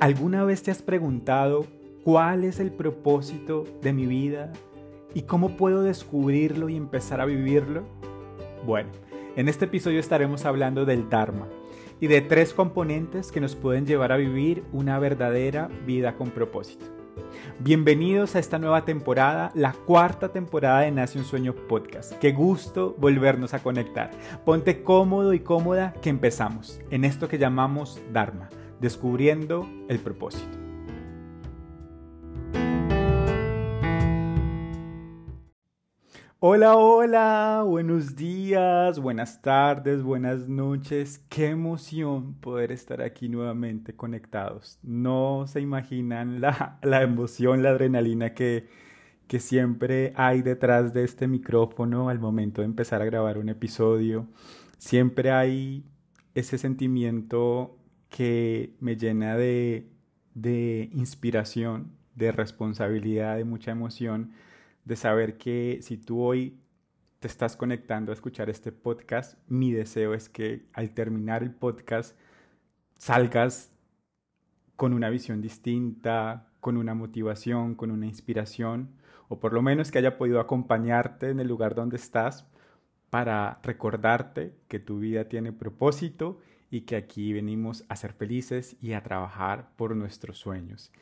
¿Alguna vez te has preguntado cuál es el propósito de mi vida y cómo puedo descubrirlo y empezar a vivirlo? Bueno, en este episodio estaremos hablando del Dharma y de tres componentes que nos pueden llevar a vivir una verdadera vida con propósito. Bienvenidos a esta nueva temporada, la cuarta temporada de Nace un Sueño Podcast. Qué gusto volvernos a conectar. Ponte cómodo y cómoda que empezamos en esto que llamamos Dharma descubriendo el propósito. Hola, hola, buenos días, buenas tardes, buenas noches. Qué emoción poder estar aquí nuevamente conectados. No se imaginan la, emoción, la adrenalina que, que siempre hay detrás de este micrófono al momento de empezar a grabar un episodio. Siempre hay ese sentimiento que me llena de, de inspiración, de responsabilidad, de mucha emoción, de saber que si tú hoy te estás conectando a escuchar este podcast, mi deseo es que al terminar el podcast salgas con una visión distinta, con una motivación, con una inspiración, o por lo menos que haya podido acompañarte en el lugar donde estás para recordarte que tu vida tiene propósito y que aquí venimos a ser felices y a trabajar por nuestros sueños.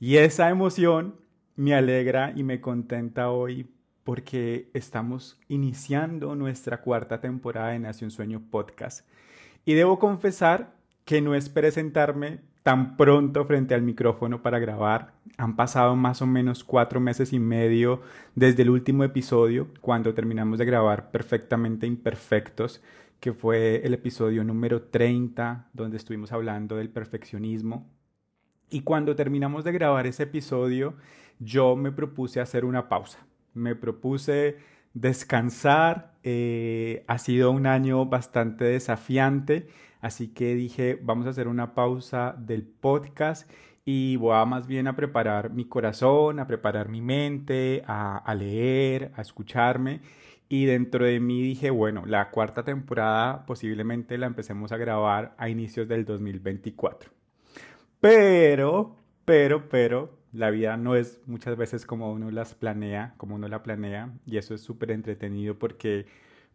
Y esa emoción me alegra y me contenta hoy porque estamos iniciando nuestra cuarta temporada de Nación Sueño Podcast. Y debo confesar que no es presentarme tan pronto frente al micrófono para grabar. Han pasado más o menos cuatro meses y medio desde el último episodio, cuando terminamos de grabar Perfectamente Imperfectos, que fue el episodio número 30, donde estuvimos hablando del perfeccionismo. Y cuando terminamos de grabar ese episodio, yo me propuse hacer una pausa. Me propuse descansar. Eh, ha sido un año bastante desafiante, así que dije, vamos a hacer una pausa del podcast y voy a más bien a preparar mi corazón, a preparar mi mente, a, a leer, a escucharme y dentro de mí dije, bueno, la cuarta temporada posiblemente la empecemos a grabar a inicios del 2024. Pero, pero, pero, la vida no es muchas veces como uno las planea, como uno la planea, y eso es súper entretenido porque,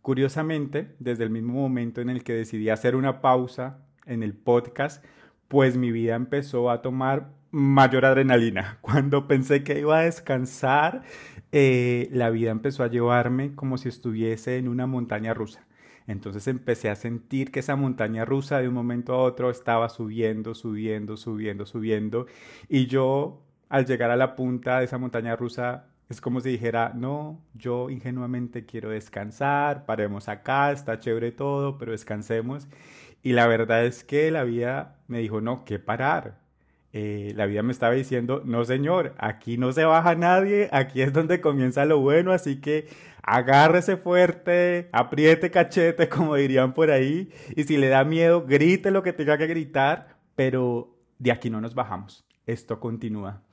curiosamente, desde el mismo momento en el que decidí hacer una pausa en el podcast, pues mi vida empezó a tomar mayor adrenalina. Cuando pensé que iba a descansar, eh, la vida empezó a llevarme como si estuviese en una montaña rusa. Entonces empecé a sentir que esa montaña rusa de un momento a otro estaba subiendo, subiendo, subiendo, subiendo. Y yo, al llegar a la punta de esa montaña rusa, es como si dijera, no, yo ingenuamente quiero descansar, paremos acá, está chévere todo, pero descansemos. Y la verdad es que la vida me dijo, no, ¿qué parar? Eh, la vida me estaba diciendo, no señor, aquí no se baja nadie, aquí es donde comienza lo bueno, así que agárrese fuerte, apriete cachete, como dirían por ahí, y si le da miedo, grite lo que tenga que gritar, pero de aquí no nos bajamos, esto continúa.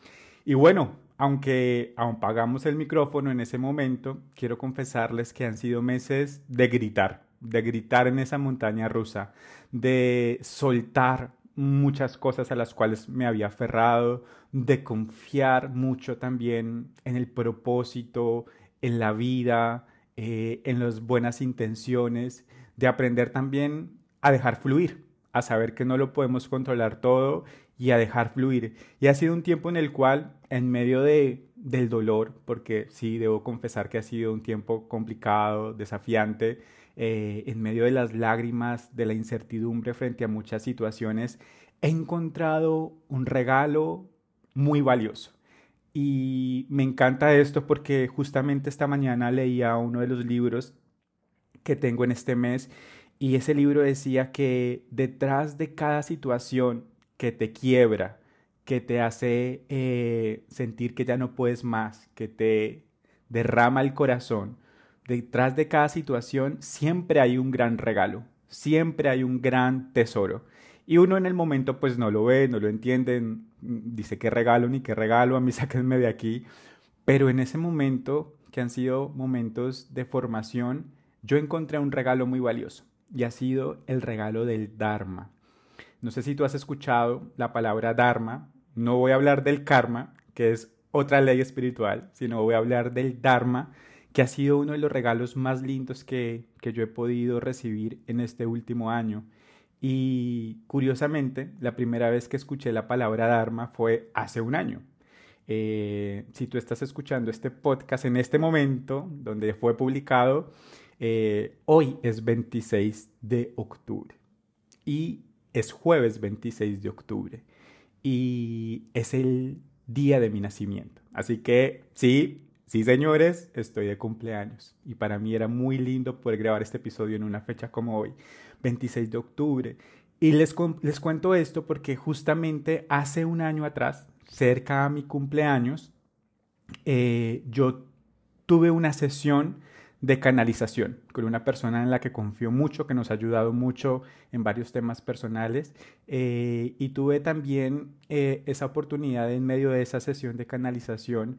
Y bueno, aunque aún pagamos el micrófono en ese momento, quiero confesarles que han sido meses de gritar, de gritar en esa montaña rusa, de soltar muchas cosas a las cuales me había aferrado, de confiar mucho también en el propósito, en la vida, eh, en las buenas intenciones, de aprender también a dejar fluir, a saber que no lo podemos controlar todo y a dejar fluir. Y ha sido un tiempo en el cual, en medio de, del dolor, porque sí, debo confesar que ha sido un tiempo complicado, desafiante, eh, en medio de las lágrimas, de la incertidumbre frente a muchas situaciones, he encontrado un regalo muy valioso. Y me encanta esto porque justamente esta mañana leía uno de los libros que tengo en este mes y ese libro decía que detrás de cada situación que te quiebra, que te hace eh, sentir que ya no puedes más, que te derrama el corazón, detrás de cada situación siempre hay un gran regalo, siempre hay un gran tesoro. Y uno en el momento pues no lo ve, no lo entiende, dice qué regalo ni qué regalo, a mí sáquenme de aquí. Pero en ese momento, que han sido momentos de formación, yo encontré un regalo muy valioso y ha sido el regalo del Dharma. No sé si tú has escuchado la palabra Dharma. No voy a hablar del karma, que es otra ley espiritual, sino voy a hablar del Dharma, que ha sido uno de los regalos más lindos que, que yo he podido recibir en este último año. Y curiosamente, la primera vez que escuché la palabra Dharma fue hace un año. Eh, si tú estás escuchando este podcast en este momento, donde fue publicado, eh, hoy es 26 de octubre y es jueves 26 de octubre y es el día de mi nacimiento. Así que sí, sí señores, estoy de cumpleaños y para mí era muy lindo poder grabar este episodio en una fecha como hoy, 26 de octubre. Y les, les cuento esto porque justamente hace un año atrás, cerca a mi cumpleaños, eh, yo tuve una sesión de canalización con una persona en la que confío mucho, que nos ha ayudado mucho en varios temas personales. Eh, y tuve también eh, esa oportunidad en medio de esa sesión de canalización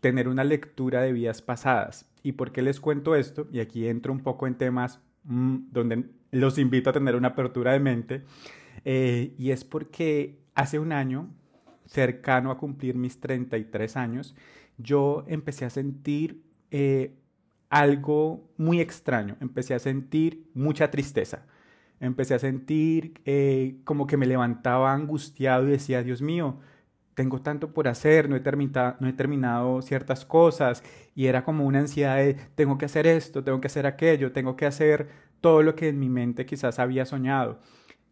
tener una lectura de vidas pasadas. ¿Y por qué les cuento esto? Y aquí entro un poco en temas mm, donde los invito a tener una apertura de mente. y es porque hace un año cercano a cumplir mis 33 años, yo empecé a sentir eh, algo muy extraño, empecé a sentir mucha tristeza, empecé a sentir eh, como que me levantaba angustiado y decía, Dios mío, tengo tanto por hacer, no he, no he terminado ciertas cosas y era como una ansiedad de tengo que hacer esto, tengo que hacer aquello, tengo que hacer todo lo que en mi mente quizás había soñado.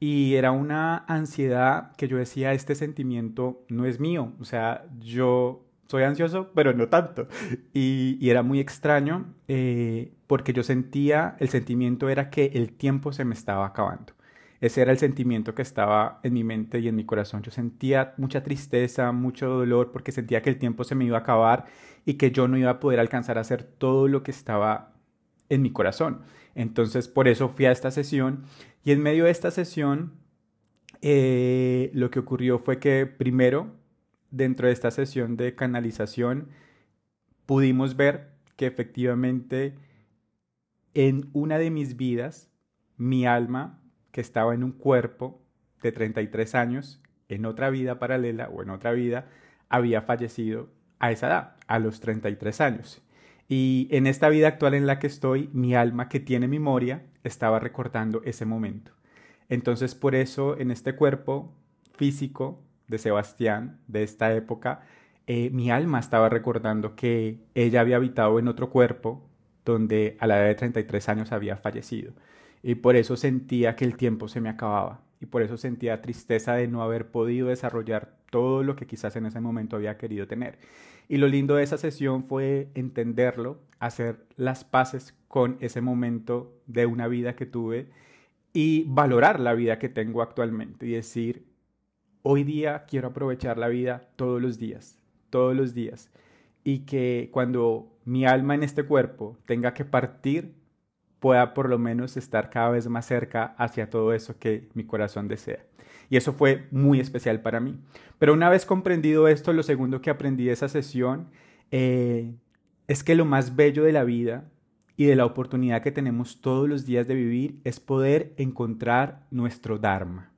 Y era una ansiedad que yo decía, este sentimiento no es mío, o sea, yo soy ansioso, pero no tanto. Y, era muy extraño eh, porque yo sentía, el sentimiento era que el tiempo se me estaba acabando. Ese era el sentimiento que estaba en mi mente y en mi corazón. Yo sentía mucha tristeza, mucho dolor porque sentía que el tiempo se me iba a acabar y que yo no iba a poder alcanzar a hacer todo lo que estaba en mi corazón. Entonces, por eso fui a esta sesión y en medio de esta sesión, eh, lo que ocurrió fue que primero, dentro de esta sesión de canalización, pudimos ver que efectivamente en una de mis vidas, mi alma, que estaba en un cuerpo de 33 años, en otra vida paralela o en otra vida, había fallecido a esa edad, a los 33 años. Y en esta vida actual en la que estoy, mi alma que tiene memoria estaba recordando ese momento. Entonces por eso en este cuerpo físico de Sebastián, de esta época, eh, mi alma estaba recordando que ella había habitado en otro cuerpo donde a la edad de 33 años había fallecido. Y por eso sentía que el tiempo se me acababa. Y por eso sentía tristeza de no haber podido desarrollar todo lo que quizás en ese momento había querido tener. Y lo lindo de esa sesión fue entenderlo, hacer las paces con ese momento de una vida que tuve y valorar la vida que tengo actualmente y decir, hoy día quiero aprovechar la vida todos los días, todos los días. Y que cuando mi alma en este cuerpo tenga que partir, pueda por lo menos estar cada vez más cerca hacia todo eso que mi corazón desea. Y eso fue muy especial para mí. Pero una vez comprendido esto, lo segundo que aprendí de esa sesión eh, es que lo más bello de la vida y de la oportunidad que tenemos todos los días de vivir es poder encontrar nuestro Dharma.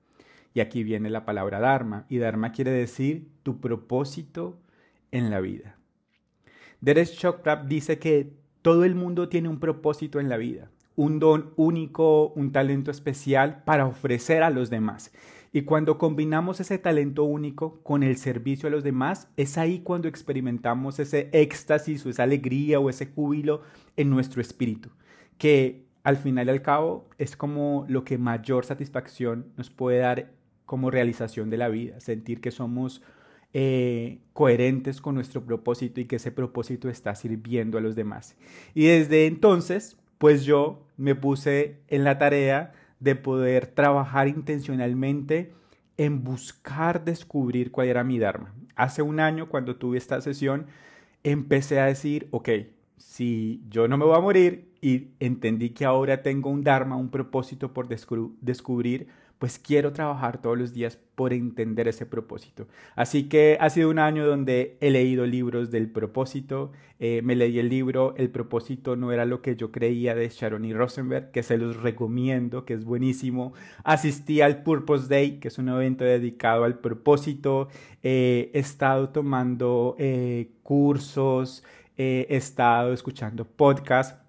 Y aquí viene la palabra Dharma. Y Dharma quiere decir tu propósito en la vida. Derek Chopra dice que todo el mundo tiene un propósito en la vida, un don único, un talento especial para ofrecer a los demás. Y cuando combinamos ese talento único con el servicio a los demás, es ahí cuando experimentamos ese éxtasis o esa alegría o ese júbilo en nuestro espíritu, que al final y al cabo es como lo que mayor satisfacción nos puede dar como realización de la vida, sentir que somos eh, coherentes con nuestro propósito y que ese propósito está sirviendo a los demás. Y desde entonces, pues yo me puse en la tarea de poder trabajar intencionalmente en buscar descubrir cuál era mi Dharma. Hace un año, cuando tuve esta sesión, empecé a decir, ok, si yo no me voy a morir y entendí que ahora tengo un Dharma, un propósito por descubrir, pues quiero trabajar todos los días por entender ese propósito. Así que ha sido un año donde he leído libros del propósito, eh, me leí el libro El propósito no era lo que yo creía de Sharon y Rosenberg, que se los recomiendo, que es buenísimo. Asistí al Purpose Day, que es un evento dedicado al propósito. Eh, he estado tomando eh, cursos, he estado escuchando podcasts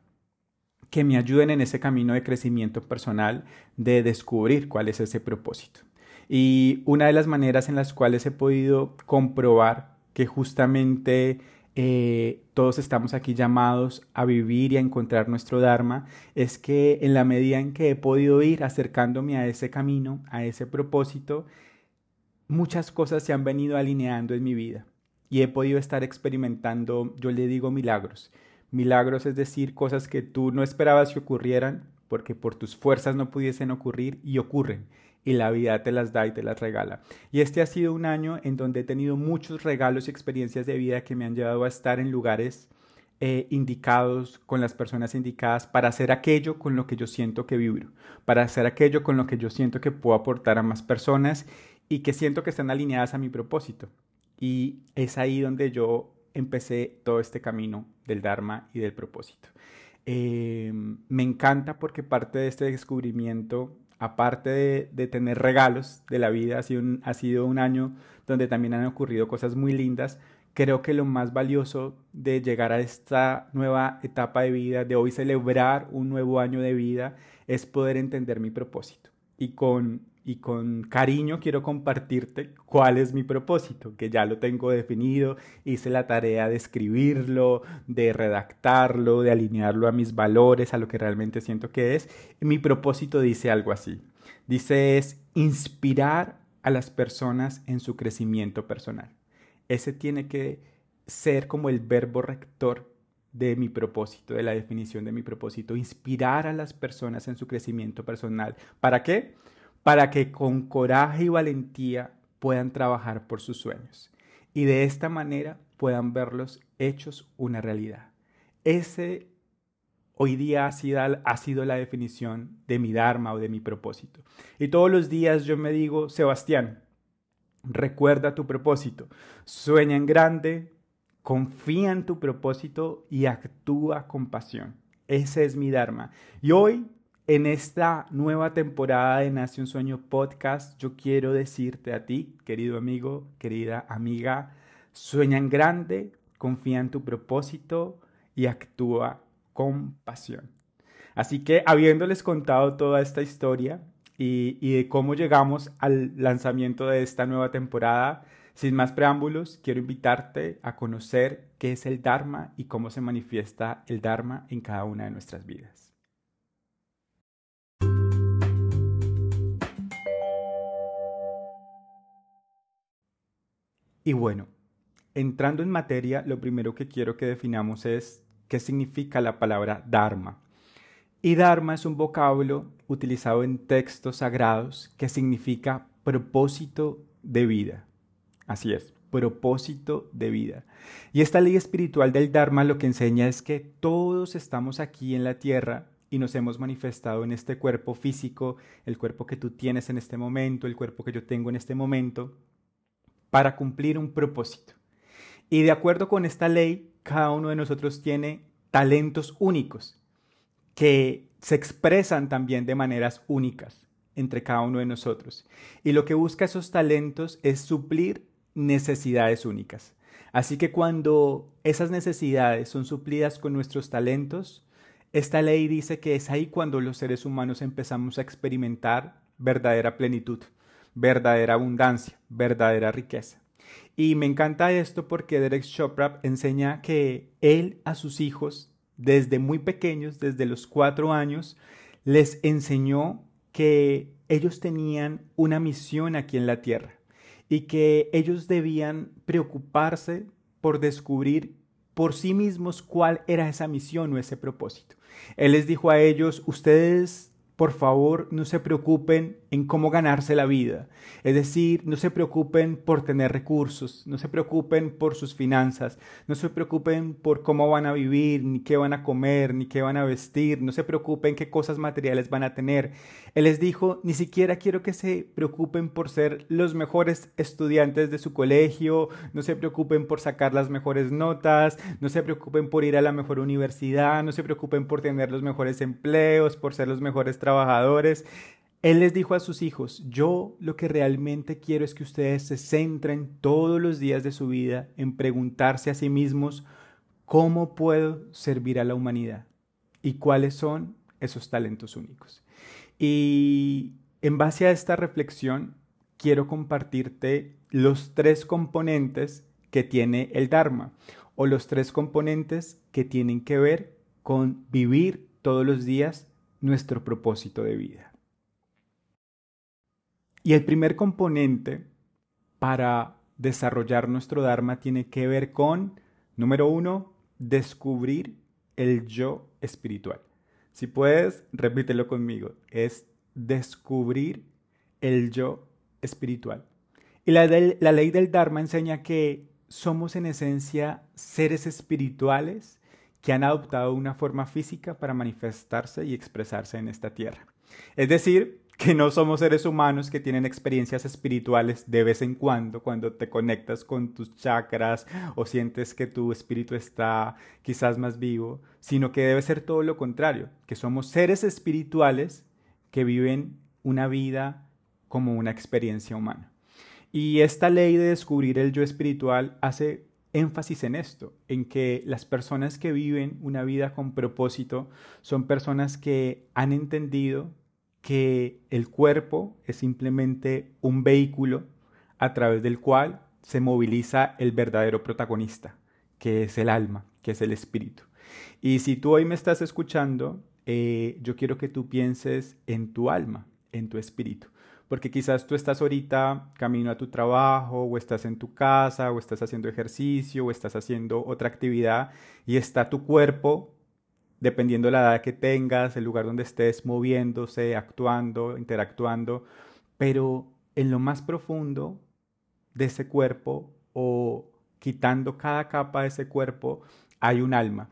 que me ayuden en ese camino de crecimiento personal, de descubrir cuál es ese propósito. Y una de las maneras en las cuales he podido comprobar que justamente eh, todos estamos aquí llamados a vivir y a encontrar nuestro Dharma, es que en la medida en que he podido ir acercándome a ese camino, a ese propósito, muchas cosas se han venido alineando en mi vida y he podido estar experimentando, yo le digo milagros, Milagros es decir, cosas que tú no esperabas que ocurrieran porque por tus fuerzas no pudiesen ocurrir y ocurren y la vida te las da y te las regala. Y este ha sido un año en donde he tenido muchos regalos y experiencias de vida que me han llevado a estar en lugares eh, indicados, con las personas indicadas, para hacer aquello con lo que yo siento que vibro, para hacer aquello con lo que yo siento que puedo aportar a más personas y que siento que están alineadas a mi propósito. Y es ahí donde yo empecé todo este camino del Dharma y del propósito. Em, me encanta porque parte de este descubrimiento, aparte de, tener regalos de la vida, ha sido un año donde también han ocurrido cosas muy lindas. Creo que lo más valioso de llegar a esta nueva etapa de vida, de hoy celebrar un nuevo año de vida, es poder entender mi propósito. Y con y con cariño quiero compartirte cuál es mi propósito, que ya lo tengo definido, hice la tarea de escribirlo, de redactarlo, de alinearlo a mis valores, a lo que realmente siento que es. Mi propósito dice algo así. Dice es inspirar a las personas en su crecimiento personal. Ese tiene que ser como el verbo rector de mi propósito, de la definición de mi propósito, inspirar a las personas en su crecimiento personal. ¿Para qué? Para que con coraje y valentía puedan trabajar por sus sueños y de esta manera puedan verlos hechos una realidad. Ese hoy día ha sido, la definición de mi Dharma o de mi propósito. Y todos los días yo me digo, Sebastián, recuerda tu propósito, sueña en grande, confía en tu propósito y actúa con pasión. Ese es mi Dharma. Y hoy en esta nueva temporada de Nace un Sueño Podcast, yo quiero decirte a ti, querido amigo, querida amiga, sueña grande, confía en tu propósito y actúa con pasión. Así que habiéndoles contado toda esta historia y, y de cómo llegamos al lanzamiento de esta nueva temporada, sin más preámbulos, quiero invitarte a conocer qué es el Dharma y cómo se manifiesta el Dharma en cada una de nuestras vidas. Y bueno, entrando en materia, lo primero que quiero que definamos es qué significa la palabra Dharma. Y Dharma es un vocablo utilizado en textos sagrados que significa propósito de vida. Así es, propósito de vida. Y esta ley espiritual del Dharma lo que enseña es que todos estamos aquí en la tierra y nos hemos manifestado en este cuerpo físico, el cuerpo que tú tienes en este momento, el cuerpo que yo tengo en este momento, para cumplir un propósito. Y de acuerdo con esta ley, cada uno de nosotros tiene talentos únicos que se expresan también de maneras únicas entre cada uno de nosotros. Y lo que busca esos talentos es suplir necesidades únicas. Así que cuando esas necesidades son suplidas con nuestros talentos, esta ley dice que es ahí cuando los seres humanos empezamos a experimentar verdadera plenitud verdadera abundancia, verdadera riqueza. Y me encanta esto porque Derek Chopra enseña que él a sus hijos, desde muy pequeños, desde los cuatro años, les enseñó que ellos tenían una misión aquí en la tierra y que ellos debían preocuparse por descubrir por sí mismos cuál era esa misión o ese propósito. Él les dijo a ellos, ustedes por favor, no se preocupen en cómo ganarse la vida. Es decir, no se preocupen por tener recursos, no se preocupen por sus finanzas, no se preocupen por cómo van a vivir, ni qué van a comer, ni qué van a vestir, no se preocupen qué cosas materiales van a tener. Él les dijo, ni siquiera quiero que se preocupen por ser los mejores estudiantes de su colegio, no se preocupen por sacar las mejores notas, no se preocupen por ir a la mejor universidad, no se preocupen por tener los mejores empleos, por ser los mejores trabajadores. Él les dijo a sus hijos, yo lo que realmente quiero es que ustedes se centren todos los días de su vida en preguntarse a sí mismos, ¿cómo puedo servir a la humanidad? ¿Y cuáles son esos talentos únicos? Y en base a esta reflexión, quiero compartirte los tres componentes que tiene el Dharma o los tres componentes que tienen que ver con vivir todos los días nuestro propósito de vida. Y el primer componente para desarrollar nuestro Dharma tiene que ver con, número uno, descubrir el yo espiritual. Si puedes, repítelo conmigo, es descubrir el yo espiritual. Y la, la ley del Dharma enseña que somos en esencia seres espirituales que han adoptado una forma física para manifestarse y expresarse en esta tierra. Es decir, que no somos seres humanos que tienen experiencias espirituales de vez en cuando, cuando te conectas con tus chakras o sientes que tu espíritu está quizás más vivo, sino que debe ser todo lo contrario, que somos seres espirituales que viven una vida como una experiencia humana. Y esta ley de descubrir el yo espiritual hace énfasis en esto, en que las personas que viven una vida con propósito son personas que han entendido que el cuerpo es simplemente un vehículo a través del cual se moviliza el verdadero protagonista, que es el alma, que es el espíritu. Y si tú hoy me estás escuchando, eh, yo quiero que tú pienses en tu alma, en tu espíritu porque quizás tú estás ahorita camino a tu trabajo o estás en tu casa o estás haciendo ejercicio o estás haciendo otra actividad y está tu cuerpo, dependiendo de la edad que tengas, el lugar donde estés moviéndose, actuando, interactuando, pero en lo más profundo de ese cuerpo o quitando cada capa de ese cuerpo hay un alma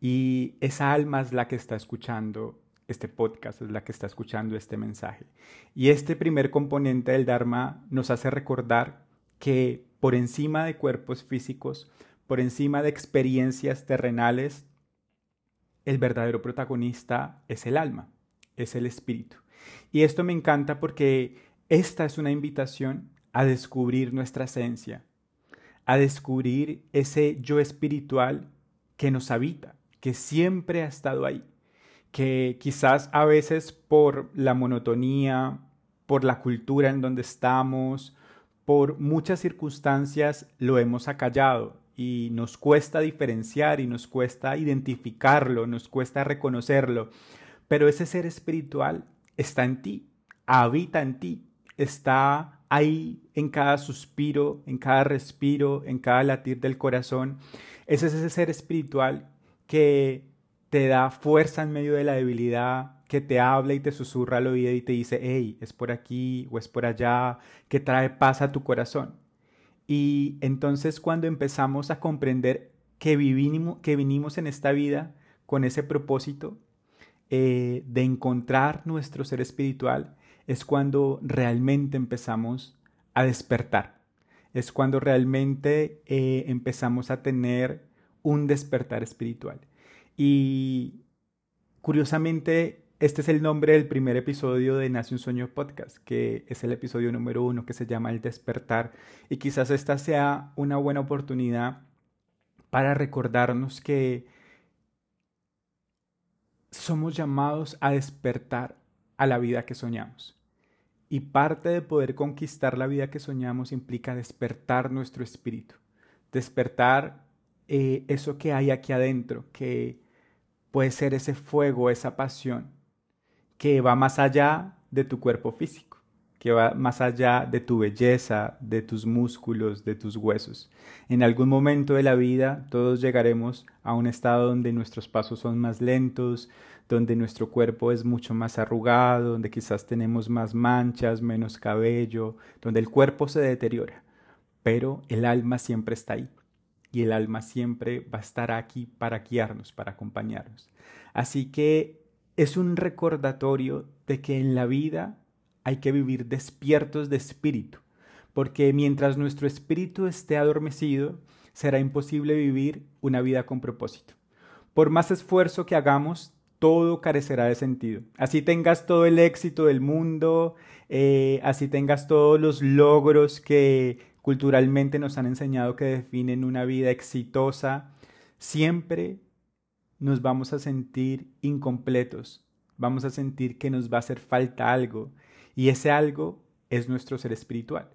y esa alma es la que está escuchando este podcast, es la que está escuchando este mensaje. Y este primer componente del Dharma nos hace recordar que por encima de cuerpos físicos, por encima de experiencias terrenales, el verdadero protagonista es el alma, es el espíritu. Y esto me encanta porque esta es una invitación a descubrir nuestra esencia, a descubrir ese yo espiritual que nos habita, que siempre ha estado ahí que quizás a veces por la monotonía, por la cultura en donde estamos, por muchas circunstancias lo hemos acallado y nos cuesta diferenciar y nos cuesta identificarlo, nos cuesta reconocerlo. Pero ese ser espiritual está en ti, habita en ti, está ahí en cada suspiro, en cada respiro, en cada latir del corazón. Ese es ese ser espiritual que te da fuerza en medio de la debilidad, que te habla y te susurra al oído y te dice, hey, es por aquí o es por allá, que trae paz a tu corazón. Y entonces cuando empezamos a comprender que, vivimos, que vinimos en esta vida con ese propósito eh, de encontrar nuestro ser espiritual, es cuando realmente empezamos a despertar. Es cuando realmente eh, empezamos a tener un despertar espiritual. Y curiosamente, este es el nombre del primer episodio de Nace un Sueño Podcast, que es el episodio número uno que se llama El despertar. Y quizás esta sea una buena oportunidad para recordarnos que somos llamados a despertar a la vida que soñamos. Y parte de poder conquistar la vida que soñamos implica despertar nuestro espíritu, despertar eh, eso que hay aquí adentro, que puede ser ese fuego, esa pasión que va más allá de tu cuerpo físico, que va más allá de tu belleza, de tus músculos, de tus huesos. En algún momento de la vida todos llegaremos a un estado donde nuestros pasos son más lentos, donde nuestro cuerpo es mucho más arrugado, donde quizás tenemos más manchas, menos cabello, donde el cuerpo se deteriora, pero el alma siempre está ahí y el alma siempre va a estar aquí para guiarnos, para acompañarnos. Así que es un recordatorio de que en la vida hay que vivir despiertos de espíritu, porque mientras nuestro espíritu esté adormecido, será imposible vivir una vida con propósito. Por más esfuerzo que hagamos, todo carecerá de sentido. Así tengas todo el éxito del mundo, eh, así tengas todos los logros que culturalmente nos han enseñado que definen una vida exitosa, siempre nos vamos a sentir incompletos, vamos a sentir que nos va a hacer falta algo, y ese algo es nuestro ser espiritual.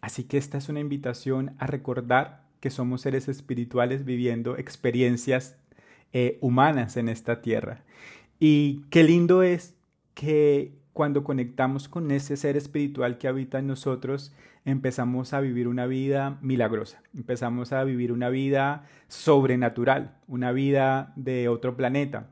Así que esta es una invitación a recordar que somos seres espirituales viviendo experiencias eh, humanas en esta tierra. Y qué lindo es que cuando conectamos con ese ser espiritual que habita en nosotros, empezamos a vivir una vida milagrosa, empezamos a vivir una vida sobrenatural, una vida de otro planeta,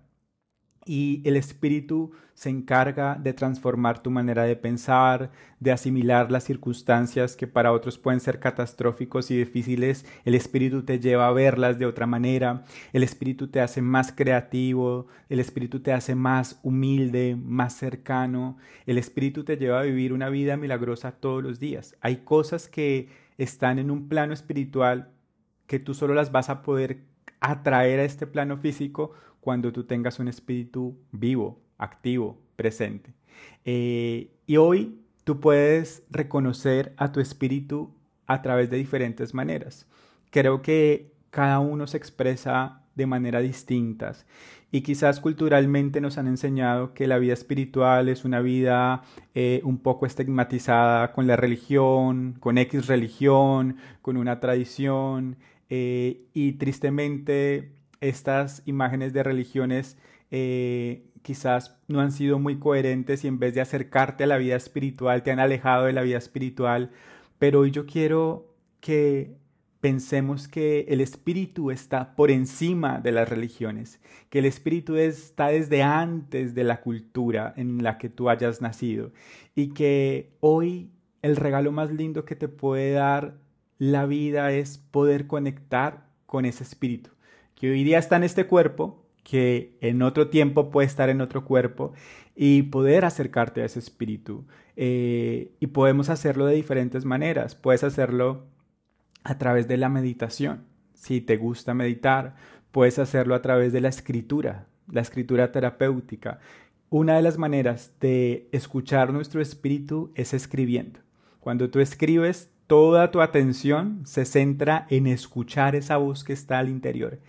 y el espíritu se encarga de transformar tu manera de pensar, de asimilar las circunstancias que para otros pueden ser catastróficos y difíciles. El espíritu te lleva a verlas de otra manera. El espíritu te hace más creativo. El espíritu te hace más humilde, más cercano. El espíritu te lleva a vivir una vida milagrosa todos los días. Hay cosas que están en un plano espiritual que tú solo las vas a poder atraer a este plano físico cuando tú tengas un espíritu vivo, activo, presente. Eh, y hoy tú puedes reconocer a tu espíritu a través de diferentes maneras. Creo que cada uno se expresa de manera distintas y quizás culturalmente nos han enseñado que la vida espiritual es una vida eh, un poco estigmatizada con la religión, con X religión, con una tradición eh, y tristemente estas imágenes de religiones eh, quizás no han sido muy coherentes y en vez de acercarte a la vida espiritual te han alejado de la vida espiritual. Pero hoy yo quiero que pensemos que el espíritu está por encima de las religiones, que el espíritu está desde antes de la cultura en la que tú hayas nacido y que hoy el regalo más lindo que te puede dar la vida es poder conectar con ese espíritu que hoy día está en este cuerpo, que en otro tiempo puede estar en otro cuerpo y poder acercarte a ese espíritu. Eh, y podemos hacerlo de diferentes maneras. Puedes hacerlo a través de la meditación. Si te gusta meditar, puedes hacerlo a través de la escritura, la escritura terapéutica. Una de las maneras de escuchar nuestro espíritu es escribiendo. Cuando tú escribes, toda tu atención se centra en escuchar esa voz que está al interior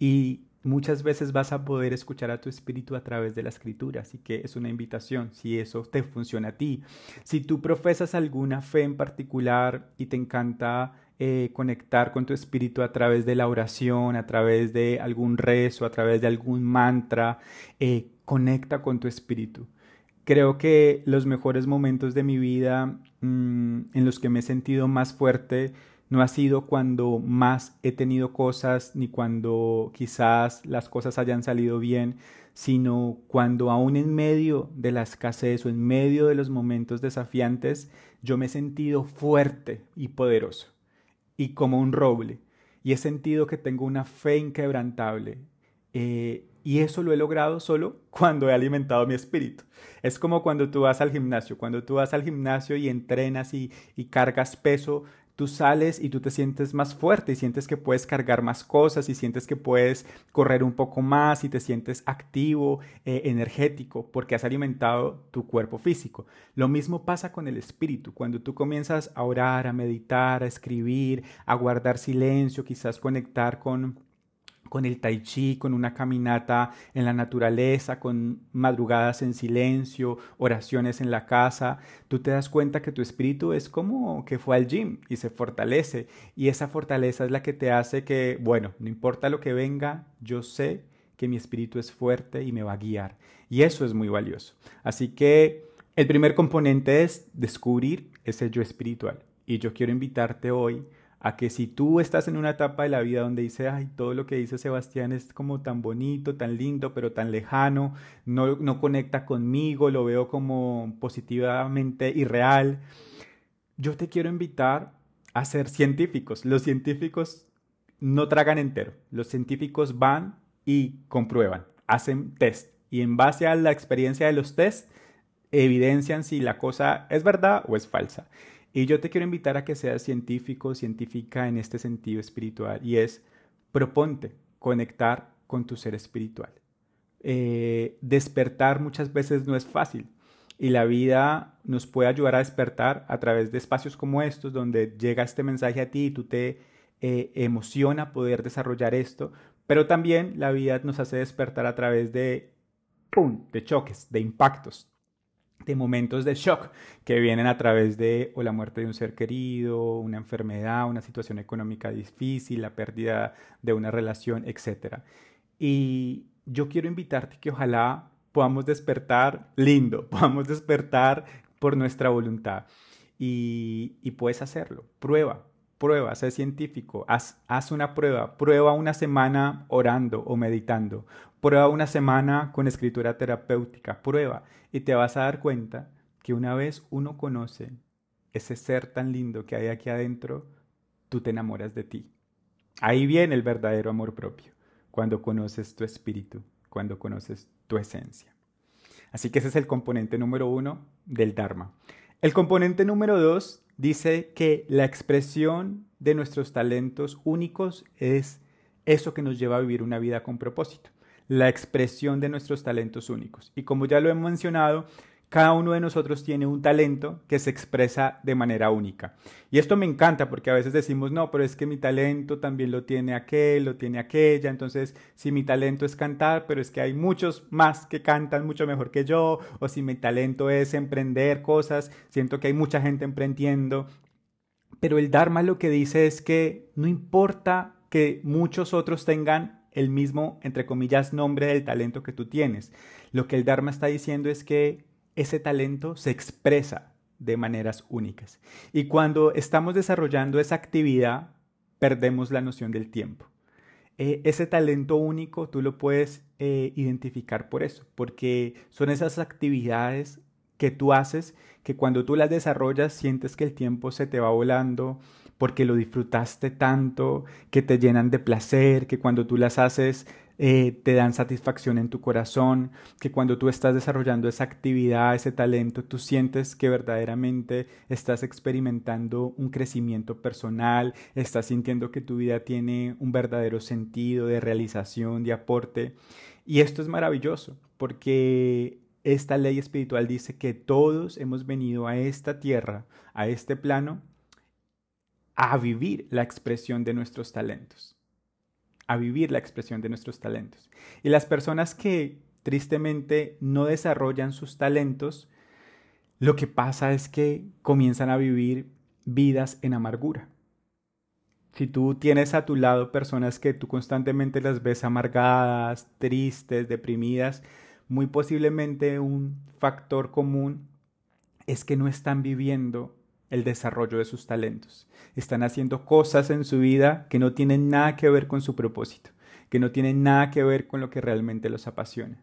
y muchas veces vas a poder escuchar a tu espíritu a través de la escritura, así que es una invitación, si eso te funciona a ti. Si tú profesas alguna fe en particular y te encanta eh, conectar con tu espíritu a través de la oración, a través de algún rezo, a través de algún mantra, eh, conecta con tu espíritu. Creo que los mejores momentos de mi vida mm, en los que me he sentido más fuerte no ha sido cuando más he tenido cosas ni cuando quizás las cosas hayan salido bien, sino cuando aún en medio de la escasez o en medio de los momentos desafiantes, yo me he sentido fuerte y poderoso y como un roble y he sentido que tengo una fe inquebrantable. Eh, y eso lo he logrado solo cuando he alimentado mi espíritu. Es como cuando tú vas al gimnasio, cuando tú vas al gimnasio y entrenas y, y cargas peso, tú sales y tú te sientes más fuerte y sientes que puedes cargar más cosas y sientes que puedes correr un poco más y te sientes activo, eh, energético, porque has alimentado tu cuerpo físico. Lo mismo pasa con el espíritu. Cuando tú comienzas a orar, a meditar, a escribir, a guardar silencio, quizás conectar con con el tai chi, con una caminata en la naturaleza, con madrugadas en silencio, oraciones en la casa, tú te das cuenta que tu espíritu es como que fue al gym y se fortalece. Y esa fortaleza es la que te hace que, bueno, no importa lo que venga, yo sé que mi espíritu es fuerte y me va a guiar. Y eso es muy valioso. Así que el primer componente es descubrir ese yo espiritual. Y yo quiero invitarte hoy a que si tú estás en una etapa de la vida donde dice, ay, todo lo que dice Sebastián es como tan bonito, tan lindo, pero tan lejano, no, no conecta conmigo, lo veo como positivamente irreal, yo te quiero invitar a ser científicos. Los científicos no tragan entero, los científicos van y comprueban, hacen test y en base a la experiencia de los test evidencian si la cosa es verdad o es falsa. Y yo te quiero invitar a que seas científico, científica en este sentido espiritual y es proponte conectar con tu ser espiritual. Eh, despertar muchas veces no es fácil y la vida nos puede ayudar a despertar a través de espacios como estos donde llega este mensaje a ti y tú te eh, emociona poder desarrollar esto, pero también la vida nos hace despertar a través de, ¡pum!, de choques, de impactos, de momentos de shock que vienen a través de o la muerte de un ser querido, una enfermedad, una situación económica difícil, la pérdida de una relación, etc. Y yo quiero invitarte que ojalá podamos despertar lindo, podamos despertar por nuestra voluntad. Y, y puedes hacerlo, prueba, prueba, sé científico, haz, haz, una prueba, prueba una semana orando o meditando, prueba una semana con escritura terapéutica, prueba y te vas a dar cuenta que una vez uno conoce ese ser tan lindo que hay aquí adentro, tú te enamoras de ti. Ahí viene el verdadero amor propio, cuando conoces tu espíritu, cuando conoces tu esencia. Así que ese es el componente número uno del Dharma. El componente número dos dice que la expresión de nuestros talentos únicos es eso que nos lleva a vivir una vida con propósito, la expresión de nuestros talentos únicos. Y como ya lo he mencionado, cada uno de nosotros tiene un talento que se expresa de manera única. Y esto me encanta porque a veces decimos, no, pero es que mi talento también lo tiene aquel, lo tiene aquella. Entonces, si mi talento es cantar, pero es que hay muchos más que cantan mucho mejor que yo. O si mi talento es emprender cosas, siento que hay mucha gente emprendiendo. Pero el Dharma lo que dice es que no importa que muchos otros tengan el mismo, entre comillas, nombre del talento que tú tienes. Lo que el Dharma está diciendo es que ese talento se expresa de maneras únicas. Y cuando estamos desarrollando esa actividad, perdemos la noción del tiempo. Eh, ese talento único tú lo puedes eh, identificar por eso, porque son esas actividades que tú haces que cuando tú las desarrollas sientes que el tiempo se te va volando porque lo disfrutaste tanto, que te llenan de placer, que cuando tú las haces eh, te dan satisfacción en tu corazón, que cuando tú estás desarrollando esa actividad, ese talento, tú sientes que verdaderamente estás experimentando un crecimiento personal, estás sintiendo que tu vida tiene un verdadero sentido de realización, de aporte. Y esto es maravilloso, porque esta ley espiritual dice que todos hemos venido a esta tierra, a este plano, a vivir la expresión de nuestros talentos a vivir la expresión de nuestros talentos. Y las personas que tristemente no desarrollan sus talentos, lo que pasa es que comienzan a vivir vidas en amargura. Si tú tienes a tu lado personas que tú constantemente las ves amargadas, tristes, deprimidas, muy posiblemente un factor común es que no están viviendo el desarrollo de sus talentos. Están haciendo cosas en su vida que no tienen nada que ver con su propósito, que no tienen nada que ver con lo que realmente los apasiona.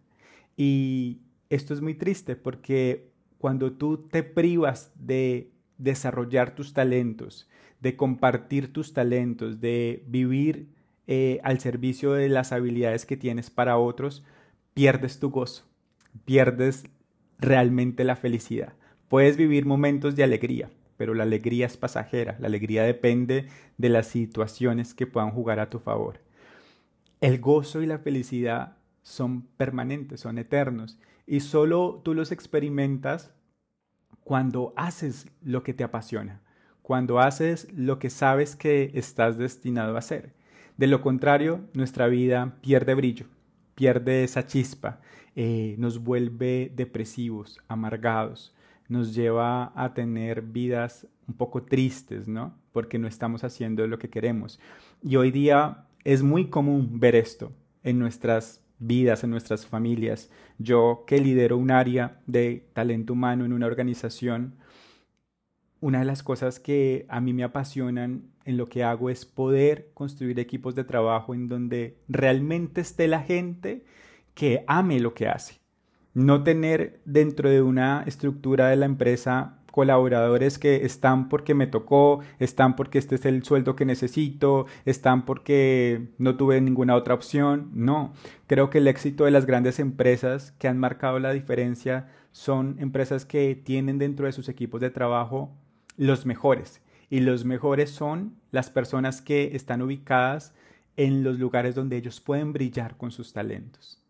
Y esto es muy triste porque cuando tú te privas de desarrollar tus talentos, de compartir tus talentos, de vivir eh, al servicio de las habilidades que tienes para otros, pierdes tu gozo, pierdes realmente la felicidad. Puedes vivir momentos de alegría, pero la alegría es pasajera, la alegría depende de las situaciones que puedan jugar a tu favor. El gozo y la felicidad son permanentes, son eternos, y solo tú los experimentas cuando haces lo que te apasiona, cuando haces lo que sabes que estás destinado a hacer. De lo contrario, nuestra vida pierde brillo, pierde esa chispa, eh, nos vuelve depresivos, amargados, nos lleva a tener vidas un poco tristes, ¿no? Porque no estamos haciendo lo que queremos. Y hoy día es muy común ver esto en nuestras vidas, en nuestras familias. Yo que lidero un área de talento humano en una organización, una de las cosas que a mí me apasionan en lo que hago es poder construir equipos de trabajo en donde realmente esté la gente que ame lo que hace. No tener dentro de una estructura de la empresa colaboradores que están porque me tocó, están porque este es el sueldo que necesito, están porque no tuve ninguna otra opción. No, creo que el éxito de las grandes empresas que han marcado la diferencia son empresas que tienen dentro de sus equipos de trabajo los mejores. Y los mejores son las personas que están ubicadas en los lugares donde ellos pueden brillar con sus talentos.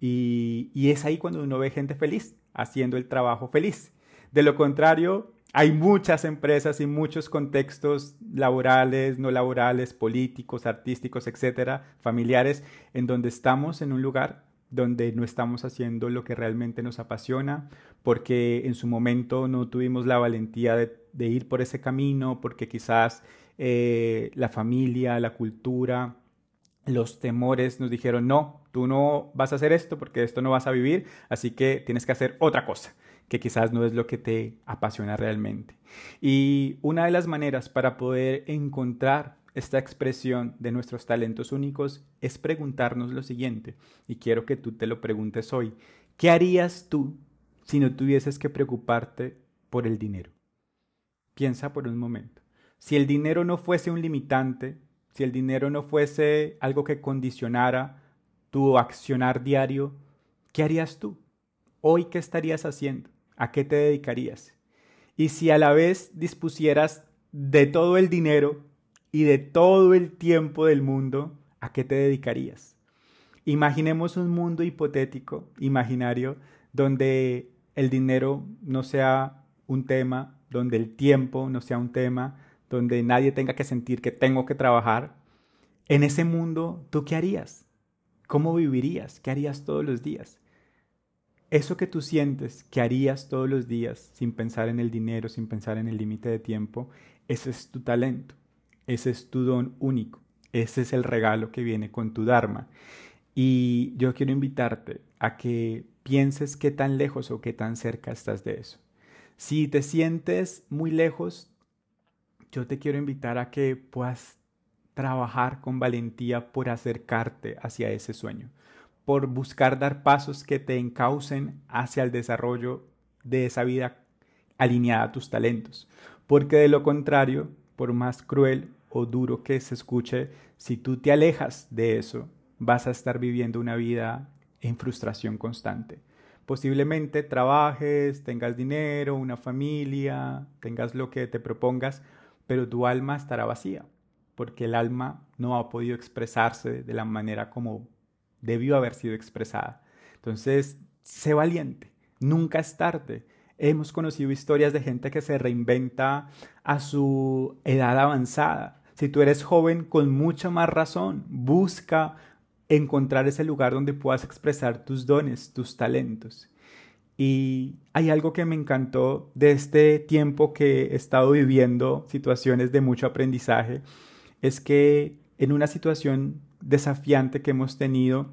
Y, es ahí cuando uno ve gente feliz, haciendo el trabajo feliz. De lo contrario, hay muchas empresas y muchos contextos laborales, no laborales, políticos, artísticos, etcétera, familiares, en donde estamos en un lugar donde no estamos haciendo lo que realmente nos apasiona, porque en su momento no tuvimos la valentía de, ir por ese camino, porque quizás eh, la familia, la cultura, los temores nos dijeron, no, tú no vas a hacer esto porque esto no vas a vivir, así que tienes que hacer otra cosa que quizás no es lo que te apasiona realmente. Y una de las maneras para poder encontrar esta expresión de nuestros talentos únicos es preguntarnos lo siguiente, y quiero que tú te lo preguntes hoy. ¿Qué harías tú si no tuvieses que preocuparte por el dinero? Piensa por un momento. Si el dinero no fuese un limitante, si el dinero no fuese algo que condicionara tu accionar diario, ¿qué harías tú? Hoy, ¿qué estarías haciendo? ¿A qué te dedicarías? Y si a la vez dispusieras de todo el dinero y de todo el tiempo del mundo, ¿a qué te dedicarías? Imaginemos un mundo hipotético, imaginario, donde el dinero no sea un tema, donde el tiempo no sea un tema, donde nadie tenga que sentir que tengo que trabajar. En ese mundo, ¿tú qué harías? ¿Cómo vivirías? ¿Qué harías todos los días? Eso que tú sientes que harías todos los días sin pensar en el dinero, sin pensar en el límite de tiempo, ese es tu talento. Ese es tu don único. Ese es el regalo que viene con tu Dharma. Y yo quiero invitarte a que pienses qué tan lejos o qué tan cerca estás de eso. Si te sientes muy lejos, yo te quiero invitar a que puedas trabajar con valentía por acercarte hacia ese sueño, por buscar dar pasos que te encaucen hacia el desarrollo de esa vida alineada a tus talentos, porque de lo contrario, por más cruel o duro que se escuche, si tú te alejas de eso, vas a estar viviendo una vida en frustración constante. Posiblemente trabajes, tengas dinero, una familia, tengas lo que te propongas, pero tu alma estará vacía, porque el alma no ha podido expresarse de la manera como debió haber sido expresada. Entonces, sé valiente, nunca es tarde. Hemos conocido historias de gente que se reinventa a su edad avanzada si tú eres joven, con mucha más razón, busca encontrar ese lugar donde puedas expresar tus dones, tus talentos. Y hay algo que me encantó de este tiempo que he estado viviendo, situaciones de mucho aprendizaje, es que en una situación desafiante que hemos tenido,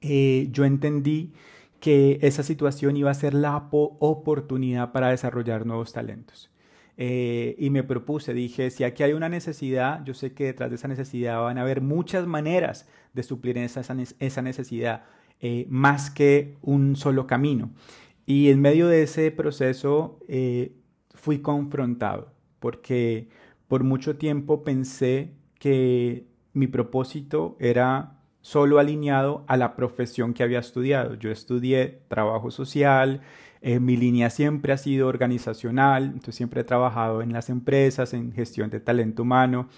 eh, yo entendí que esa situación iba a ser la oportunidad para desarrollar nuevos talentos. Eh, y me propuse, dije, si aquí hay una necesidad, yo sé que detrás de esa necesidad van a haber muchas maneras de suplir esa, esa necesidad, eh, más que un solo camino. Y en medio de ese proceso eh, fui confrontado, porque por mucho tiempo pensé que mi propósito era solo alineado a la profesión que había estudiado. Yo estudié trabajo social, eh, mi línea siempre ha sido organizacional, entonces siempre he trabajado en las empresas, en gestión de talento humano.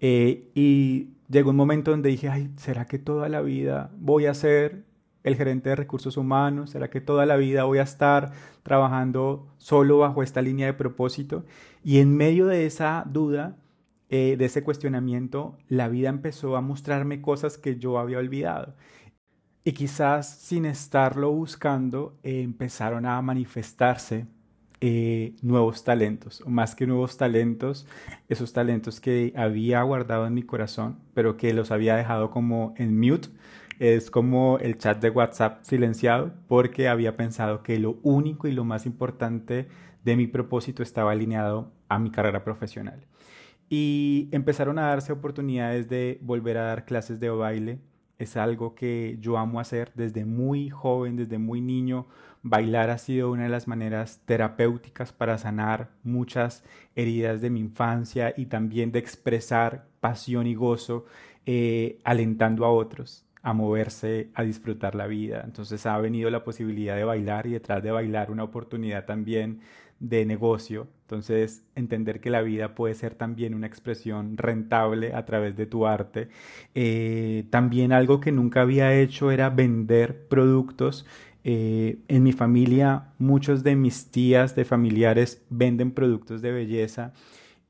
Eh, y llegó un momento donde dije, ¿será que toda la vida voy a ser el gerente de recursos humanos? ¿Será que toda la vida voy a estar trabajando solo bajo esta línea de propósito? Y en medio de esa duda, eh, de ese cuestionamiento, la vida empezó a mostrarme cosas que yo había olvidado. Y quizás sin estarlo buscando, empezaron a manifestarse eh, nuevos talentos, o más que nuevos talentos, esos talentos que había guardado en mi corazón, pero que los había dejado como en mute, es como el chat de WhatsApp silenciado porque había pensado que lo único y lo más importante de mi propósito estaba alineado a mi carrera profesional. Y empezaron a darse oportunidades de volver a dar clases de baile. Es algo que yo amo hacer desde muy joven, desde muy niño. Bailar ha sido una de las maneras terapéuticas para sanar muchas heridas de mi infancia y también de expresar pasión y gozo eh, alentando a otros a moverse, a disfrutar la vida. Entonces ha venido la posibilidad de bailar y detrás de bailar una oportunidad también de negocio. Entonces, entender que la vida puede ser también una expresión rentable a través de tu arte. Eh, también algo que nunca había hecho era vender productos. Eh, en mi familia, muchos de mis tías, de familiares, venden productos de belleza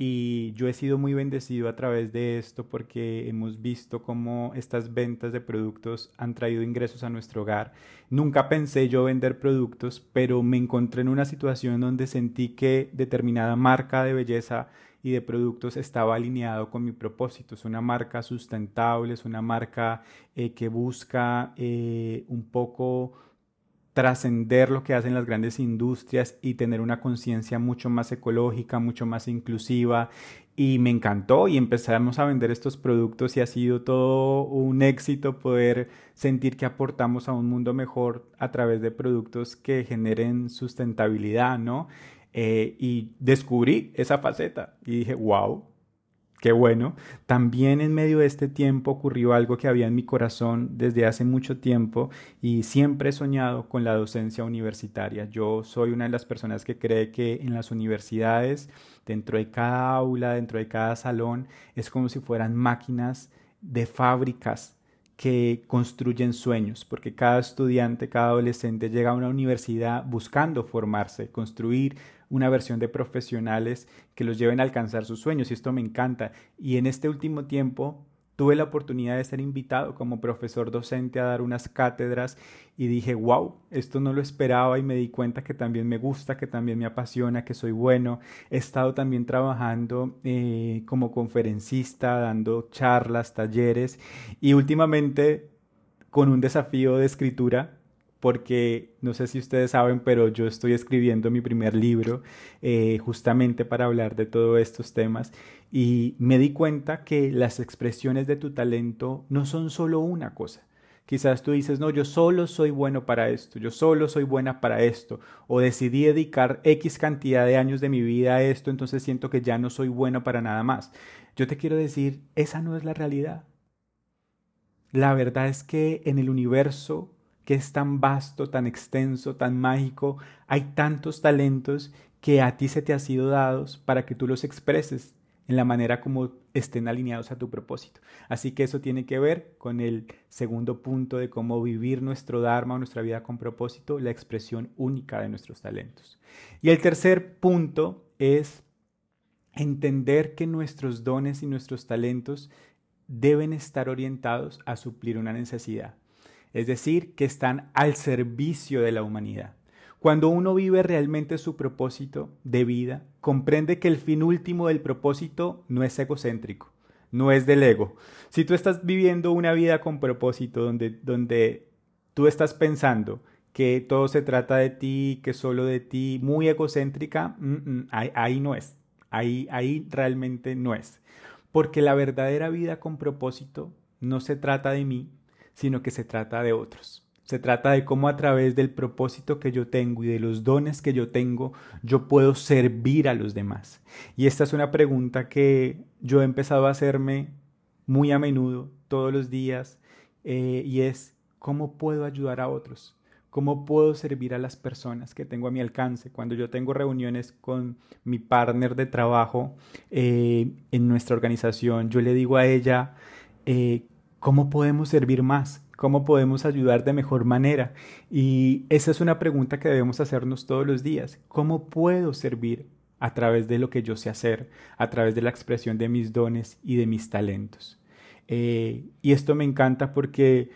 y yo he sido muy bendecido a través de esto porque hemos visto cómo estas ventas de productos han traído ingresos a nuestro hogar. Nunca pensé yo vender productos, pero me encontré en una situación donde sentí que determinada marca de belleza y de productos estaba alineado con mi propósito. Es una marca sustentable, es una marca eh, que busca eh, un poco trascender lo que hacen las grandes industrias y tener una conciencia mucho más ecológica, mucho más inclusiva. Y me encantó y empezamos a vender estos productos y ha sido todo un éxito poder sentir que aportamos a un mundo mejor a través de productos que generen sustentabilidad, ¿no? Eh, y descubrí esa faceta y dije, wow, Qué bueno. También en medio de este tiempo ocurrió algo que había en mi corazón desde hace mucho tiempo y siempre he soñado con la docencia universitaria. Yo soy una de las personas que cree que en las universidades, dentro de cada aula, dentro de cada salón, es como si fueran máquinas de fábricas que construyen sueños, porque cada estudiante, cada adolescente llega a una universidad buscando formarse, construir una versión de profesionales que los lleven a alcanzar sus sueños y esto me encanta. Y en este último tiempo tuve la oportunidad de ser invitado como profesor docente a dar unas cátedras y dije, wow, esto no lo esperaba y me di cuenta que también me gusta, que también me apasiona, que soy bueno. He estado también trabajando eh, como conferencista, dando charlas, talleres y últimamente con un desafío de escritura porque no sé si ustedes saben, pero yo estoy escribiendo mi primer libro eh, justamente para hablar de todos estos temas y me di cuenta que las expresiones de tu talento no son solo una cosa. Quizás tú dices, no, yo solo soy bueno para esto, yo solo soy buena para esto, o decidí dedicar X cantidad de años de mi vida a esto, entonces siento que ya no soy bueno para nada más. Yo te quiero decir, esa no es la realidad. La verdad es que en el universo que es tan vasto, tan extenso, tan mágico, hay tantos talentos que a ti se te ha sido dados para que tú los expreses en la manera como estén alineados a tu propósito. Así que eso tiene que ver con el segundo punto de cómo vivir nuestro Dharma, nuestra vida con propósito, la expresión única de nuestros talentos. Y el tercer punto es entender que nuestros dones y nuestros talentos deben estar orientados a suplir una necesidad es decir, que están al servicio de la humanidad. Cuando uno vive realmente su propósito de vida, comprende que el fin último del propósito no es egocéntrico, no es del ego. Si tú estás viviendo una vida con propósito donde, donde tú estás pensando que todo se trata de ti, que solo de ti, muy egocéntrica, ahí, ahí, no es, ahí, ahí realmente no es. Porque la verdadera vida con propósito no se trata de mí, sino que se trata de otros. Se trata de cómo a través del propósito que yo tengo y de los dones que yo tengo, yo puedo servir a los demás. Y esta es una pregunta que yo he empezado a hacerme muy a menudo, todos los días, eh, y es, ¿cómo puedo ayudar a otros? ¿Cómo puedo servir a las personas que tengo a mi alcance? Cuando yo tengo reuniones con mi partner de trabajo eh, en nuestra organización, yo le digo a ella, eh, ¿Cómo podemos servir más? ¿Cómo podemos ayudar de mejor manera? Y esa es una pregunta que debemos hacernos todos los días. ¿Cómo puedo servir a través de lo que yo sé hacer, a través de la expresión de mis dones y de mis talentos? Eh, y esto me encanta porque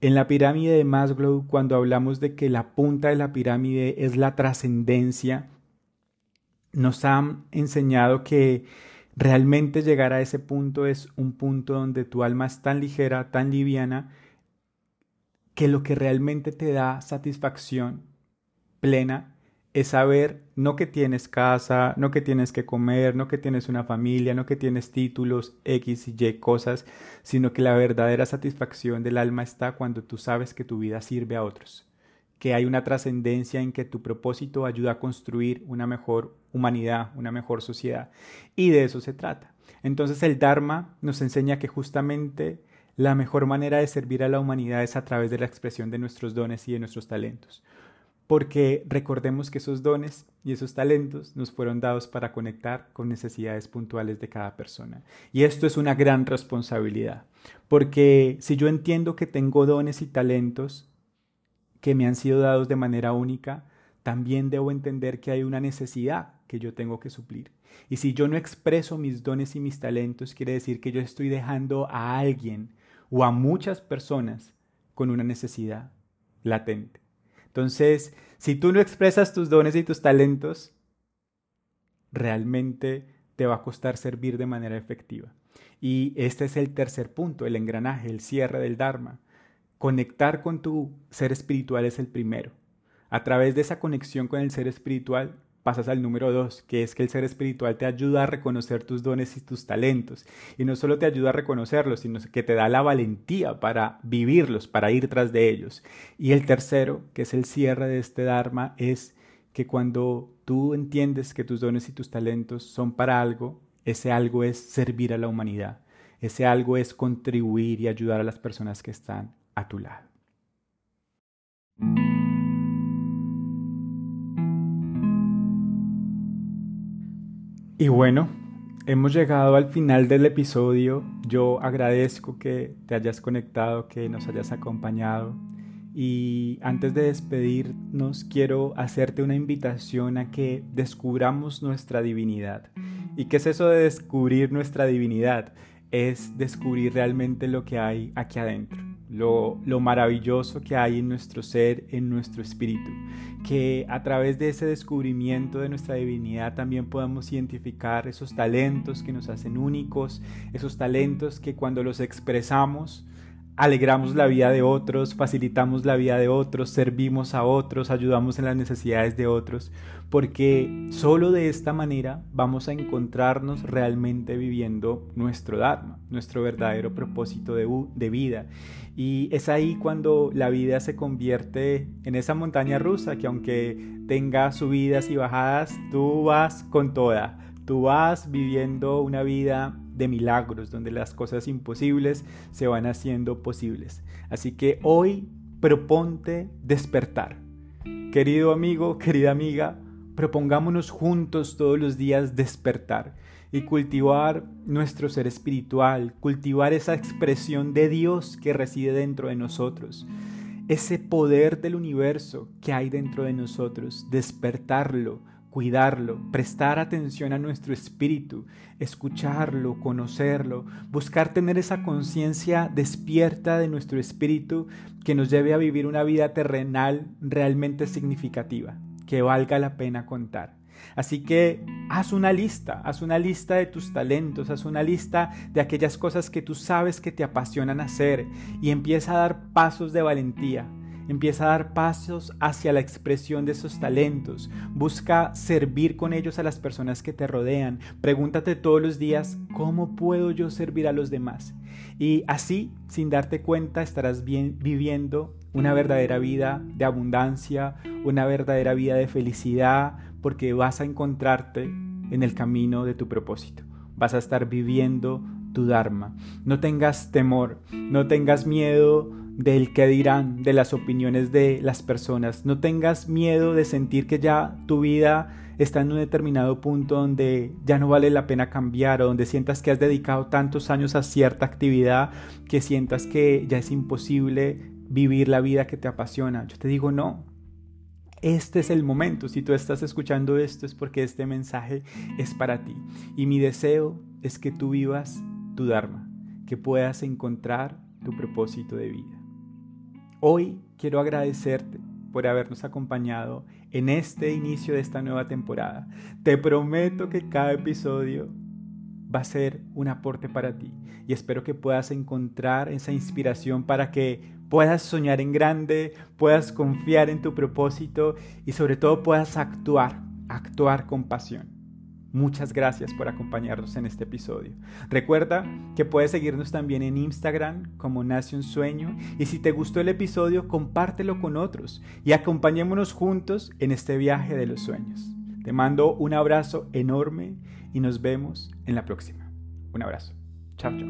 en la pirámide de Maslow, cuando hablamos de que la punta de la pirámide es la trascendencia, nos han enseñado que Realmente llegar a ese punto es un punto donde tu alma es tan ligera, tan liviana, que lo que realmente te da satisfacción plena es saber no que tienes casa, no que tienes que comer, no que tienes una familia, no que tienes títulos X y Y cosas, sino que la verdadera satisfacción del alma está cuando tú sabes que tu vida sirve a otros, que hay una trascendencia en que tu propósito ayuda a construir una mejor humanidad, una mejor sociedad. Y de eso se trata. Entonces el Dharma nos enseña que justamente la mejor manera de servir a la humanidad es a través de la expresión de nuestros dones y de nuestros talentos porque recordemos que esos dones y esos talentos nos fueron dados para conectar con necesidades puntuales de cada persona. Y esto es una gran responsabilidad, porque si yo entiendo que tengo dones y talentos que me han sido dados de manera única, también debo entender que hay una necesidad que yo tengo que suplir. Y si yo no expreso mis dones y mis talentos, quiere decir que yo estoy dejando a alguien o a muchas personas con una necesidad latente. Entonces, si tú no expresas tus dones y tus talentos, realmente te va a costar servir de manera efectiva. Y este es el tercer punto, el engranaje, el cierre del Dharma. Conectar con tu ser espiritual es el primero. A través de esa conexión con el ser espiritual, pasas al número dos, que es que el ser espiritual te ayuda a reconocer tus dones y tus talentos. Y no solo te ayuda a reconocerlos, sino que te da la valentía para vivirlos, para ir tras de ellos. Y el tercero, que es el cierre de este Dharma, es que cuando tú entiendes que tus dones y tus talentos son para algo, ese algo es servir a la humanidad. Ese algo es contribuir y ayudar a las personas que están a tu lado. Y bueno, hemos llegado al final del episodio. Yo agradezco que te hayas conectado, que nos hayas acompañado. Y antes de despedirnos, quiero hacerte una invitación a que descubramos nuestra divinidad. ¿Y qué es eso de descubrir nuestra divinidad? Es descubrir realmente lo que hay aquí adentro lo, maravilloso que hay en nuestro ser, en nuestro espíritu, que a través de ese descubrimiento de nuestra divinidad también podamos identificar esos talentos que nos hacen únicos, esos talentos que cuando los expresamos alegramos la vida de otros, facilitamos la vida de otros, servimos a otros, ayudamos en las necesidades de otros, porque solo de esta manera vamos a encontrarnos realmente viviendo nuestro Dharma, nuestro verdadero propósito de, de vida. Y es ahí cuando la vida se convierte en esa montaña rusa que aunque tenga subidas y bajadas, tú vas con toda, tú vas viviendo una vida de milagros, donde las cosas imposibles se van haciendo posibles. Así que hoy proponte despertar. Querido amigo, querida amiga, propongámonos juntos todos los días despertar y cultivar nuestro ser espiritual, cultivar esa expresión de Dios que reside dentro de nosotros, ese poder del universo que hay dentro de nosotros, despertarlo, cuidarlo, prestar atención a nuestro espíritu, escucharlo, conocerlo, buscar tener esa conciencia despierta de nuestro espíritu que nos lleve a vivir una vida terrenal realmente significativa, que valga la pena contar. Así que haz una lista, haz una lista de tus talentos, haz una lista de aquellas cosas que tú sabes que te apasionan hacer y empieza a dar pasos de valentía Empieza a dar pasos hacia la expresión de esos talentos. Busca servir con ellos a las personas que te rodean. Pregúntate todos los días, ¿cómo puedo yo servir a los demás? Y así, sin darte cuenta, estarás viviendo una verdadera vida de abundancia, una verdadera vida de felicidad, porque vas a encontrarte en el camino de tu propósito. Vas a estar viviendo tu Dharma. No tengas temor, no tengas miedo del que dirán, de las opiniones de las personas. No tengas miedo de sentir que ya tu vida está en un determinado punto donde ya no vale la pena cambiar o donde sientas que has dedicado tantos años a cierta actividad que sientas que ya es imposible vivir la vida que te apasiona. Yo te digo no. Este es el momento. Si tú estás escuchando esto es porque este mensaje es para ti. Y mi deseo es que tú vivas tu Dharma, que puedas encontrar tu propósito de vida. Hoy quiero agradecerte por habernos acompañado en este inicio de esta nueva temporada. Te prometo que cada episodio va a ser un aporte para ti y espero que puedas encontrar esa inspiración para que puedas soñar en grande, puedas confiar en tu propósito y sobre todo puedas actuar, actuar con pasión. Muchas gracias por acompañarnos en este episodio. Recuerda que puedes seguirnos también en Instagram como Nace un Sueño y si te gustó el episodio compártelo con otros y acompañémonos juntos en este viaje de los sueños. Te mando un abrazo enorme y nos vemos en la próxima. Un abrazo. Chao, chao.